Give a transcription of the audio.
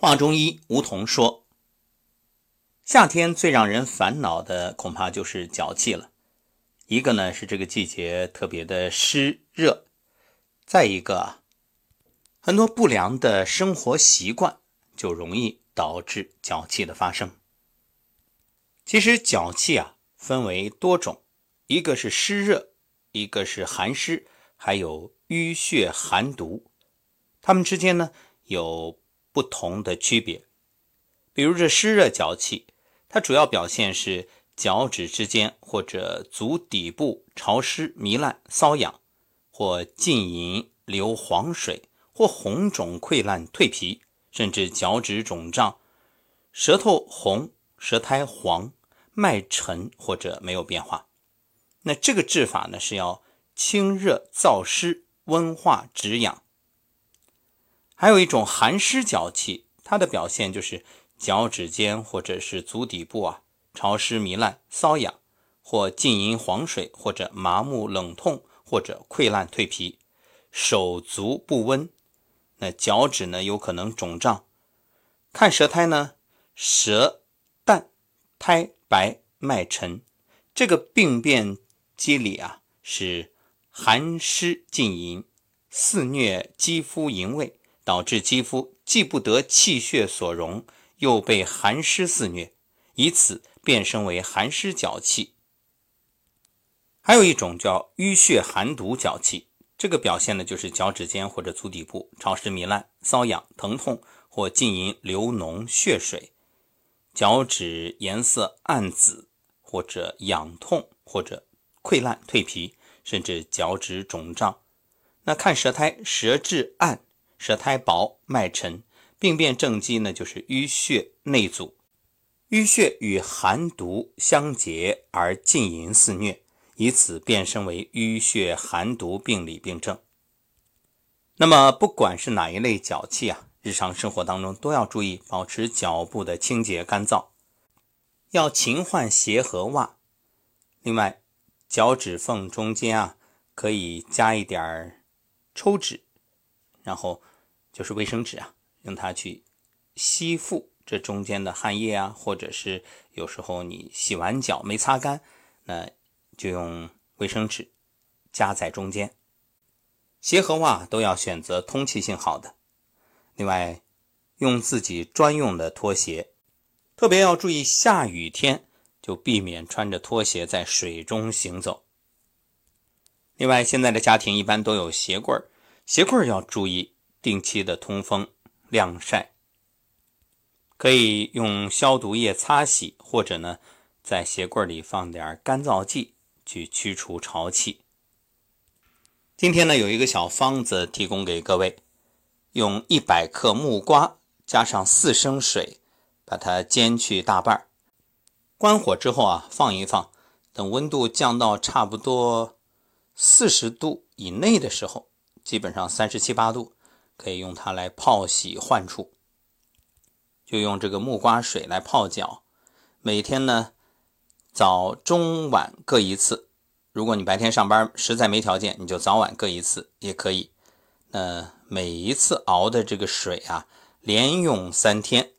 话中医梧桐说：“夏天最让人烦恼的恐怕就是脚气了。一个呢是这个季节特别的湿热，再一个，很多不良的生活习惯就容易导致脚气的发生。其实脚气啊分为多种，一个是湿热，一个是寒湿，还有淤血寒毒，它们之间呢有。”不同的区别，比如这湿热脚气，它主要表现是脚趾之间或者足底部潮湿糜烂、瘙痒，或浸淫流黄水，或红肿溃烂蜕皮，甚至脚趾肿胀，舌头红、舌苔黄、脉沉或者没有变化。那这个治法呢，是要清热燥湿、温化止痒。还有一种寒湿脚气，它的表现就是脚趾尖或者是足底部啊潮湿糜烂、瘙痒，或浸淫黄水，或者麻木冷痛，或者溃烂蜕皮，手足不温，那脚趾呢有可能肿胀，看舌苔呢舌淡苔白脉沉，这个病变机理啊是寒湿浸淫，肆虐肌肤营卫。导致肌肤既不得气血所容，又被寒湿肆虐，以此变身为寒湿脚气。还有一种叫淤血寒毒脚气，这个表现呢就是脚趾间或者足底部潮湿糜烂、瘙痒疼痛，或浸淫流脓血水，脚趾颜色暗紫，或者痒痛，或者溃烂蜕皮，甚至脚趾肿胀。那看舌苔，舌质暗。舌苔薄，脉沉，病变症机呢就是淤血内阻，淤血与寒毒相结而浸淫肆虐，以此变身为淤血寒毒病理病症。那么不管是哪一类脚气啊，日常生活当中都要注意保持脚部的清洁干燥，要勤换鞋和袜。另外，脚趾缝中间啊可以加一点抽纸，然后。就是卫生纸啊，用它去吸附这中间的汗液啊，或者是有时候你洗完脚没擦干，那就用卫生纸夹在中间。鞋和袜都要选择通气性好的，另外用自己专用的拖鞋，特别要注意下雨天就避免穿着拖鞋在水中行走。另外，现在的家庭一般都有鞋柜鞋柜要注意。定期的通风晾晒，可以用消毒液擦洗，或者呢，在鞋柜里放点干燥剂去驱除潮气。今天呢，有一个小方子提供给各位，用一百克木瓜加上四升水，把它煎去大半关火之后啊，放一放，等温度降到差不多四十度以内的时候，基本上三十七八度。可以用它来泡洗患处，就用这个木瓜水来泡脚。每天呢，早中晚各一次。如果你白天上班实在没条件，你就早晚各一次也可以。那每一次熬的这个水啊，连用三天，